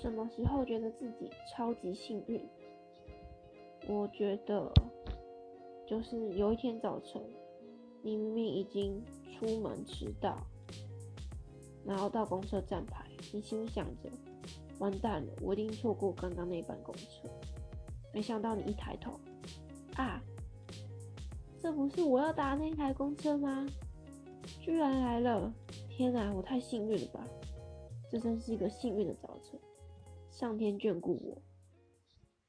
什么时候觉得自己超级幸运？我觉得就是有一天早晨，你明明已经出门迟到，然后到公车站牌，你心想着完蛋了，我一定错过刚刚那班公车。没想到你一抬头，啊，这不是我要搭那台公车吗？居然来了！天哪，我太幸运了吧！这真是一个幸运的早晨，上天眷顾我。